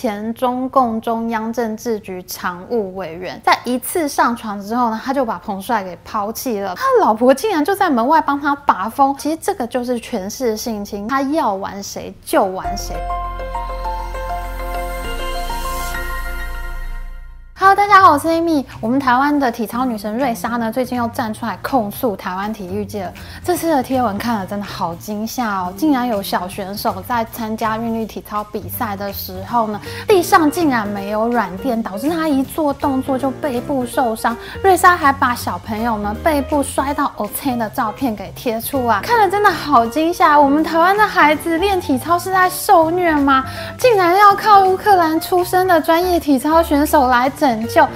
前中共中央政治局常务委员，在一次上床之后呢，他就把彭帅给抛弃了。他老婆竟然就在门外帮他把风。其实这个就是权势性侵，他要玩谁就玩谁。Hello，大家好，我是 Amy。我们台湾的体操女神瑞莎呢，最近又站出来控诉台湾体育界了。这次的贴文看了真的好惊吓哦，竟然有小选手在参加韵律体操比赛的时候呢，地上竟然没有软垫，导致他一做动作就背部受伤。瑞莎还把小朋友呢背部摔到 OK 的照片给贴出来，看了真的好惊吓。我们台湾的孩子练体操是在受虐吗？竟然要靠乌克兰出身的专业体操选手来整。成就，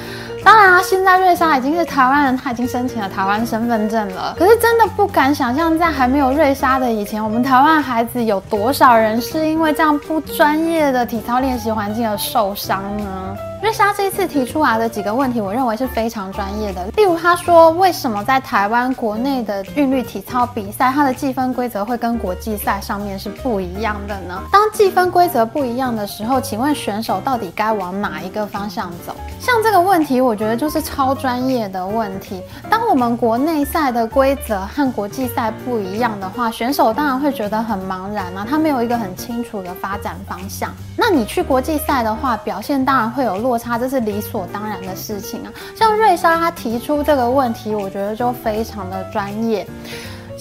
当然啊，现在瑞莎已经是台湾人，她已经申请了台湾身份证了。可是真的不敢想象，在还没有瑞莎的以前，我们台湾孩子有多少人是因为这样不专业的体操练习环境而受伤呢？瑞莎这一次提出来的几个问题，我认为是非常专业的。例如，他说为什么在台湾国内的韵律体操比赛，它的计分规则会跟国际赛上面是不一样的呢？当计分规则不一样的时候，请问选手到底该往哪一个方向走？像这个问题，我觉得就是超专业的问题。当我们国内赛的规则和国际赛不一样的话，选手当然会觉得很茫然啊，他没有一个很清楚的发展方向。那你去国际赛的话，表现当然会有落。差，这是理所当然的事情啊。像瑞莎她提出这个问题，我觉得就非常的专业。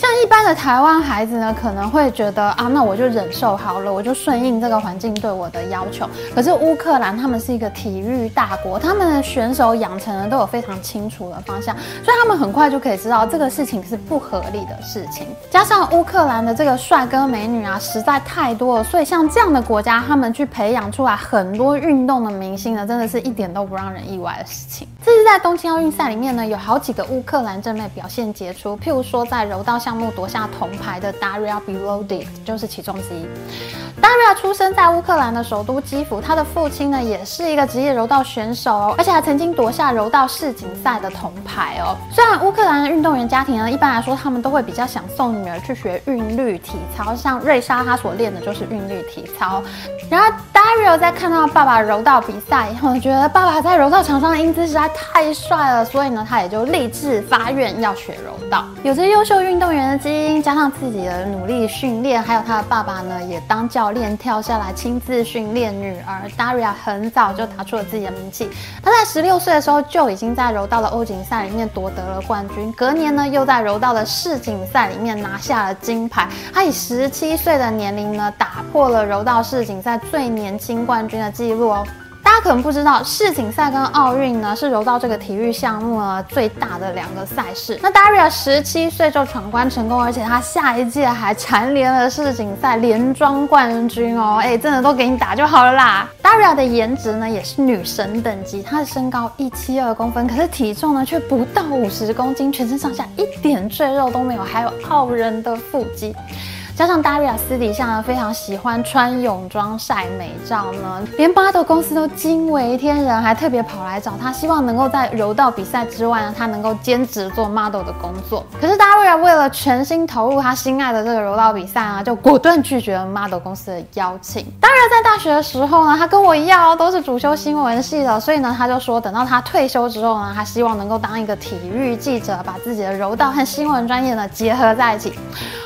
像一般的台湾孩子呢，可能会觉得啊，那我就忍受好了，我就顺应这个环境对我的要求。可是乌克兰他们是一个体育大国，他们的选手养成的都有非常清楚的方向，所以他们很快就可以知道这个事情是不合理的事情。加上乌克兰的这个帅哥美女啊，实在太多了，所以像这样的国家，他们去培养出来很多运动的明星呢，真的是一点都不让人意外的事情。这是在东京奥运赛里面呢，有好几个乌克兰正妹表现杰出，譬如说在柔道项目夺下铜牌的 Daria Bilodiq 就是其中之一。Daria 出生在乌克兰的首都基辅，她的父亲呢也是一个职业柔道选手哦，而且还曾经夺下柔道世锦赛的铜牌哦。虽然乌克兰的运动员家庭呢，一般来说他们都会比较想送女儿去学韵律体操，像瑞莎她所练的就是韵律体操。然后 Daria 在看到爸爸柔道比赛以后，觉得爸爸在柔道场上的英姿实在太帅了，所以呢，他也就立志发愿要学柔道。有着优秀运动员的基因，加上自己的努力训练，还有他的爸爸呢，也当教练跳下来亲自训练女儿。Daria 很早就打出了自己的名气，他在十六岁的时候就已经在柔道的欧锦赛里面夺得了冠军，隔年呢，又在柔道的世锦赛里面拿下了金牌。他以十七岁的年龄呢，打破了柔道世锦赛最年轻冠军的记录哦。大家可能不知道，世锦赛跟奥运呢是柔道这个体育项目呢最大的两个赛事。那 Daria 十七岁就闯关成功，而且他下一届还蝉联了世锦赛连庄冠军哦！哎，真的都给你打就好了啦。Daria 的颜值呢也是女神等级，她的身高一七二公分，可是体重呢却不到五十公斤，全身上下一点赘肉都没有，还有傲人的腹肌。加上 Daria 私底下呢非常喜欢穿泳装晒美照呢，连 model 公司都惊为天人，还特别跑来找他，希望能够在柔道比赛之外呢，他能够兼职做 model 的工作。可是 Daria 为了全心投入他心爱的这个柔道比赛啊，就果断拒绝了 model 公司的邀请。Daria 在大学的时候呢，他跟我一样都是主修新闻系的，所以呢，他就说等到他退休之后呢，他希望能够当一个体育记者，把自己的柔道和新闻专业呢结合在一起。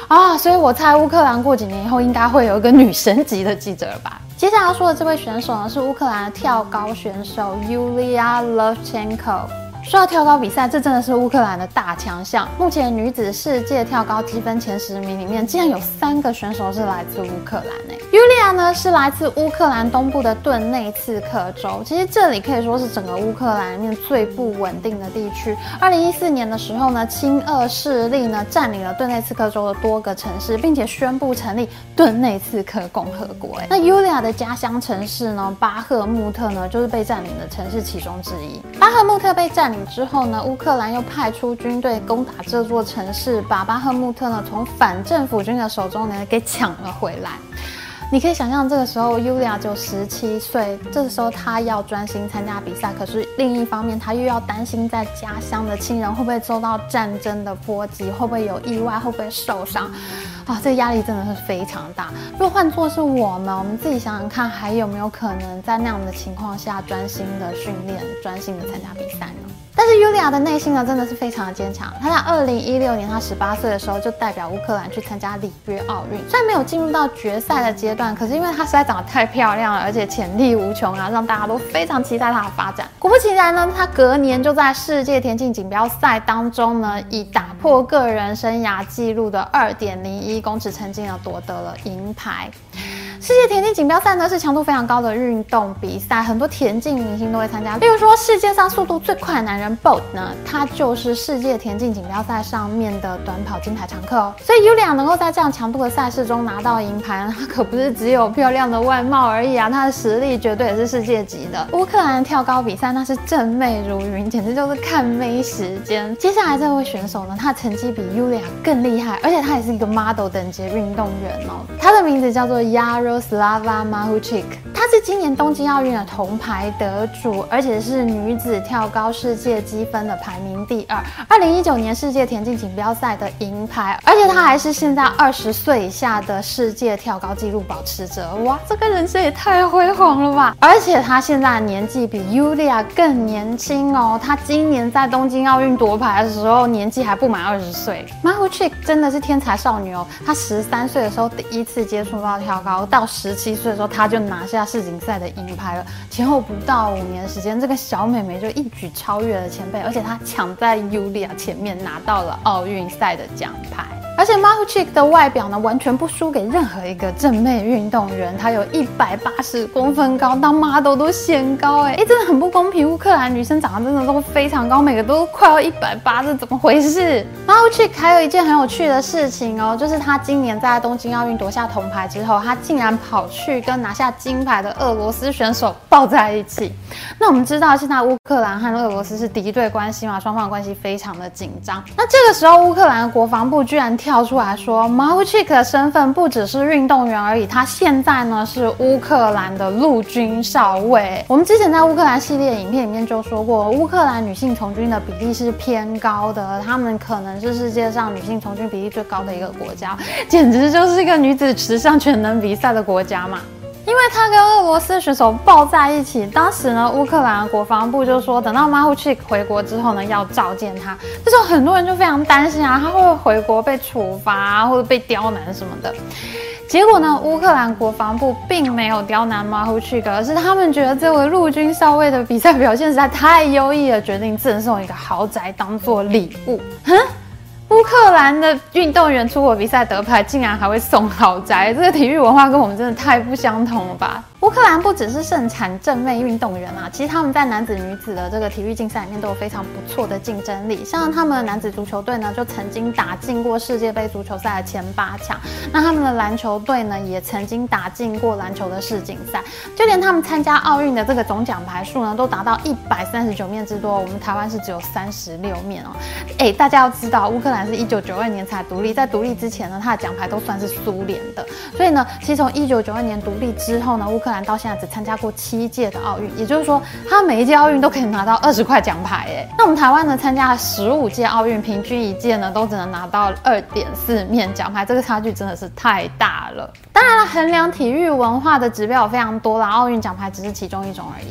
啊，所以我猜乌克兰过几年以后应该会有一个女神级的记者吧？接下来要说的这位选手呢，是乌克兰的跳高选手 Yulia Lovchenko。说到跳高比赛，这真的是乌克兰的大强项。目前女子世界跳高积分前十名里面，竟然有三个选手是来自乌克兰诶。尤利亚呢是来自乌克兰东部的顿内茨克州，其实这里可以说是整个乌克兰里面最不稳定的地区。二零一四年的时候呢，亲俄势力呢占领了顿内茨克州的多个城市，并且宣布成立顿内茨克共和国。那尤利亚的家乡城市呢，巴赫穆特呢，就是被占领的城市其中之一。巴赫穆特被占领。之后呢，乌克兰又派出军队攻打这座城市，把巴赫穆特呢从反政府军的手中呢给抢了回来。你可以想象，这个时候尤利亚就十七岁，这时候他要专心参加比赛，可是另一方面他又要担心在家乡的亲人会不会受到战争的波及，会不会有意外，会不会受伤。啊，这压力真的是非常大。如果换作是我们，我们自己想想看，还有没有可能在那样的情况下专心的训练、专心的参加比赛呢？但是尤利娅的内心呢，真的是非常的坚强。她在二零一六年，她十八岁的时候就代表乌克兰去参加里约奥运，虽然没有进入到决赛的阶段，可是因为她实在长得太漂亮了，而且潜力无穷啊，让大家都非常期待她的发展。果不其然呢，她隔年就在世界田径锦标赛当中呢，以打破个人生涯纪录的二点零一公尺成绩呢，夺得了银牌。世界田径锦标赛呢，是强度非常高的运动比赛，很多田径明星都会参加。例如说，世界上速度最快的男人 Bolt 呢，他就是世界田径锦标赛上面的短跑金牌常客哦。所以尤利娅能够在这样强度的赛事中拿到银牌，他可不是只有漂亮的外貌而已啊，他的实力绝对也是世界级的。乌克兰跳高比赛那是正妹如云，简直就是看妹时间。接下来这位选手呢，他的成绩比尤利娅更厉害，而且他也是一个 model 等级运动员哦。他的名字叫做 Yaro Slava Mahuchik，她是今年东京奥运的铜牌得主，而且是女子跳高世界积分的排名第二。二零一九年世界田径锦标赛的银牌，而且她还是现在二十岁以下的世界跳高纪录保持者。哇，这个人生也太辉煌了吧！而且她现在年纪比尤利娅更年轻哦。她今年在东京奥运夺牌的时候，年纪还不满二十岁。Mahuchik 真的是天才少女哦。她十三岁的时候第一次接触到跳高，到十七岁的时候，她就拿下世锦赛的银牌了。前后不到五年时间，这个小美眉就一举超越了前辈，而且她抢在尤利亚前面拿到了奥运赛的奖牌。而且 Mahuchik 的外表呢，完全不输给任何一个正妹运动员。她有一百八十公分高，当 model 都显高哎、欸，哎、欸，真的很不公平。乌克兰女生长得真的都非常高，每个都快要一百八，这怎么回事？Mahuchik 还有一件很有趣的事情哦，就是她今年在东京奥运夺下铜牌之后，她竟然跑去跟拿下金牌的俄罗斯选手抱在一起。那我们知道现在乌克兰和俄罗斯是敌对关系嘛，双方关系非常的紧张。那这个时候，乌克兰国防部居然跳出来说，Mahuchik 的身份不只是运动员而已，他现在呢是乌克兰的陆军少尉。我们之前在乌克兰系列影片里面就说过，乌克兰女性从军的比例是偏高的，他们可能是世界上女性从军比例最高的一个国家，简直就是一个女子十项全能比赛的国家嘛。因为他跟俄罗斯选手抱在一起，当时呢，乌克兰国防部就说，等到 Mahuchik 回国之后呢，要召见他。这时候很多人就非常担心啊，他会不会回国被处罚，或者被刁难什么的。结果呢，乌克兰国防部并没有刁难 Mahuchik，而是他们觉得这位陆军少尉的比赛表现实在太优异了，决定赠送一个豪宅当做礼物。哼。乌克兰的运动员出国比赛得牌，竟然还会送豪宅，这个体育文化跟我们真的太不相同了吧？乌克兰不只是盛产正妹运动员啊，其实他们在男子、女子的这个体育竞赛里面都有非常不错的竞争力。像他们的男子足球队呢，就曾经打进过世界杯足球赛的前八强。那他们的篮球队呢，也曾经打进过篮球的世锦赛。就连他们参加奥运的这个总奖牌数呢，都达到一百三十九面之多。我们台湾是只有三十六面哦。哎，大家要知道，乌克兰是一九九二年才独立，在独立之前呢，他的奖牌都算是苏联的。所以呢，其实从一九九二年独立之后呢，乌克兰到现在只参加过七届的奥运，也就是说，他每一届奥运都可以拿到二十块奖牌。哎，那我们台湾呢，参加了十五届奥运，平均一届呢都只能拿到二点四面奖牌，这个差距真的是太大了。当然了，衡量体育文化的指标有非常多啦，奥运奖牌只是其中一种而已。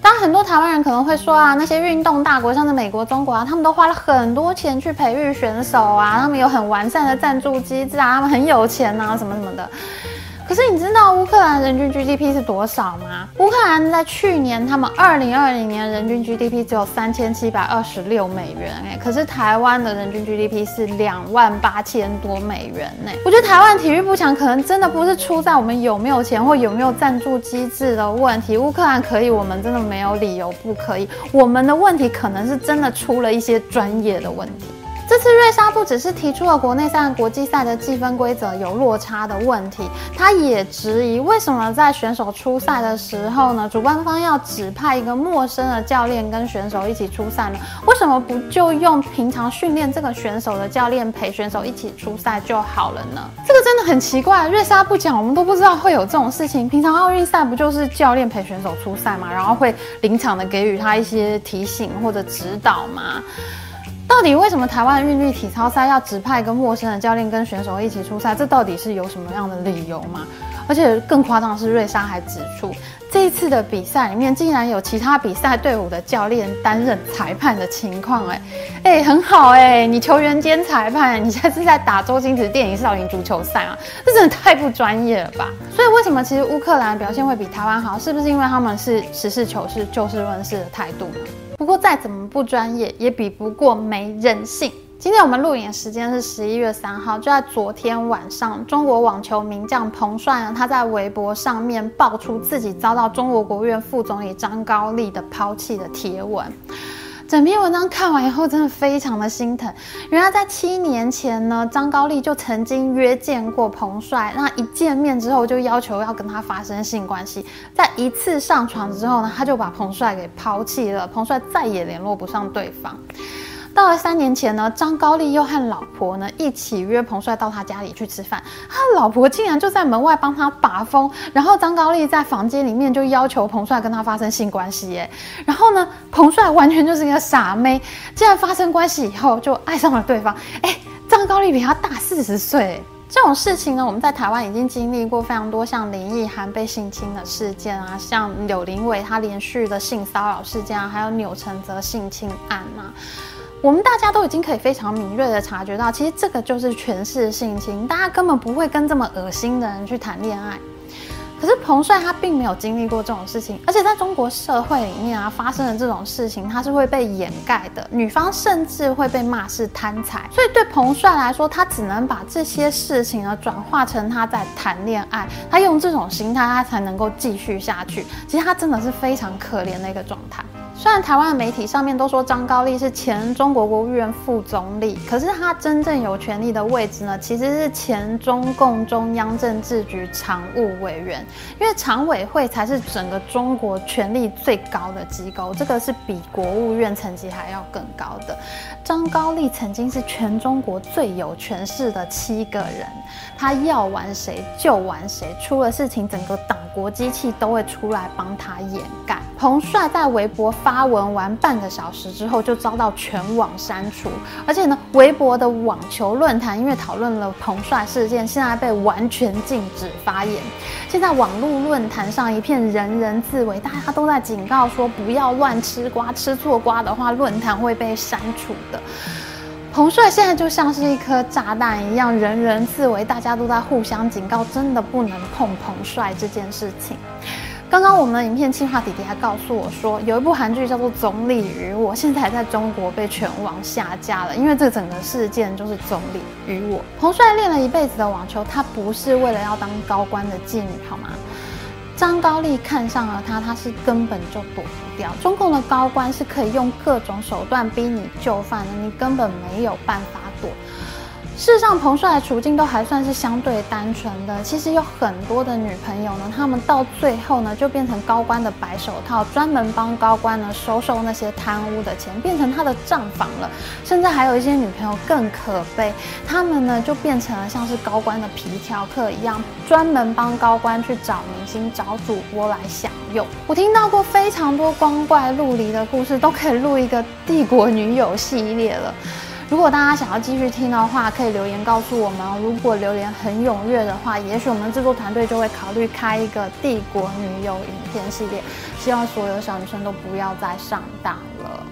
当然，很多台湾人可能会说啊，那些运动大国，像是美国、中国啊，他们都花了很多钱去培育选手啊，他们有很完善的赞助机制啊，他们很有钱啊，什么什么的。可是你知道乌克兰人均 GDP 是多少吗？乌克兰在去年他们二零二零年人均 GDP 只有三千七百二十六美元，哎，可是台湾的人均 GDP 是两万八千多美元呢。我觉得台湾体育不强，可能真的不是出在我们有没有钱或有没有赞助机制的问题。乌克兰可以，我们真的没有理由不可以。我们的问题可能是真的出了一些专业的问题。这次瑞莎不只是提出了国内赛和国际赛的计分规则有落差的问题，他也质疑为什么在选手出赛的时候呢，主办方要指派一个陌生的教练跟选手一起出赛呢？为什么不就用平常训练这个选手的教练陪选手一起出赛就好了呢？这个真的很奇怪，瑞莎不讲，我们都不知道会有这种事情。平常奥运赛不就是教练陪选手出赛吗？然后会临场的给予他一些提醒或者指导吗？到底为什么台湾韵律体操赛要指派一个陌生的教练跟选手一起出赛？这到底是有什么样的理由吗？而且更夸张的是，瑞莎还指出，这一次的比赛里面竟然有其他比赛队伍的教练担任裁判的情况。哎，哎，很好哎，你球员兼裁判，你现在是在打周星驰电影少林足球赛啊？这真的太不专业了吧？所以为什么其实乌克兰表现会比台湾好？是不是因为他们是实事求是、就事论事的态度呢？不过再怎么不专业，也比不过没人性。今天我们录影的时间是十一月三号，就在昨天晚上，中国网球名将彭帅，他在微博上面爆出自己遭到中国国务院副总理张高丽的抛弃的贴文。整篇文章看完以后，真的非常的心疼。原来在七年前呢，张高丽就曾经约见过彭帅，那一见面之后就要求要跟他发生性关系，在一次上床之后呢，他就把彭帅给抛弃了，彭帅再也联络不上对方。到了三年前呢，张高丽又和老婆呢一起约彭帅到他家里去吃饭，他老婆竟然就在门外帮他把风，然后张高丽在房间里面就要求彭帅跟他发生性关系，耶。然后呢，彭帅完全就是一个傻妹，竟然发生关系以后就爱上了对方，哎，张高丽比他大四十岁，这种事情呢，我们在台湾已经经历过非常多，像林奕含被性侵的事件啊，像柳林伟他连续的性骚扰事件啊，还有钮承泽性侵案啊。我们大家都已经可以非常敏锐地察觉到，其实这个就是权势性侵，大家根本不会跟这么恶心的人去谈恋爱。可是彭帅他并没有经历过这种事情，而且在中国社会里面啊，发生的这种事情，他是会被掩盖的，女方甚至会被骂是贪财。所以对彭帅来说，他只能把这些事情呢转化成他在谈恋爱，他用这种心态，他才能够继续下去。其实他真的是非常可怜的一个状态。虽然台湾媒体上面都说张高丽是前中国国务院副总理，可是他真正有权力的位置呢，其实是前中共中央政治局常务委员，因为常委会才是整个中国权力最高的机构，这个是比国务院层级还要更高的。张高丽曾经是全中国最有权势的七个人，他要玩谁就玩谁，出了事情整个党国机器都会出来帮他掩盖。彭帅在微博发文完半个小时之后，就遭到全网删除。而且呢，微博的网球论坛因为讨论了彭帅事件，现在被完全禁止发言。现在网络论坛上一片人人自危，大家都在警告说不要乱吃瓜，吃错瓜的话，论坛会被删除的。彭帅现在就像是一颗炸弹一样，人人自危，大家都在互相警告，真的不能碰彭帅这件事情。刚刚我们的影片企划弟弟还告诉我说，有一部韩剧叫做《总理与我》，现在在中国被全网下架了，因为这整个事件就是总理与我。彭帅练了一辈子的网球，他不是为了要当高官的妓女，好吗？张高丽看上了他，他是根本就躲不掉。中共的高官是可以用各种手段逼你就范的，你根本没有办法。事实上，彭帅的处境都还算是相对单纯的。其实有很多的女朋友呢，他们到最后呢，就变成高官的白手套，专门帮高官呢收受那些贪污的钱，变成他的账房了。甚至还有一些女朋友更可悲，他们呢就变成了像是高官的皮条客一样，专门帮高官去找明星、找主播来享用。我听到过非常多光怪陆离的故事，都可以录一个帝国女友系列了。如果大家想要继续听的话，可以留言告诉我们哦。如果留言很踊跃的话，也许我们制作团队就会考虑开一个帝国女友影片系列。希望所有小女生都不要再上当了。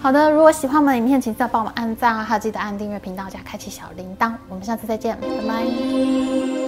好的，如果喜欢我们的影片，请记得帮我们按赞啊，还有记得按订阅频道加开启小铃铛。我们下次再见，拜拜。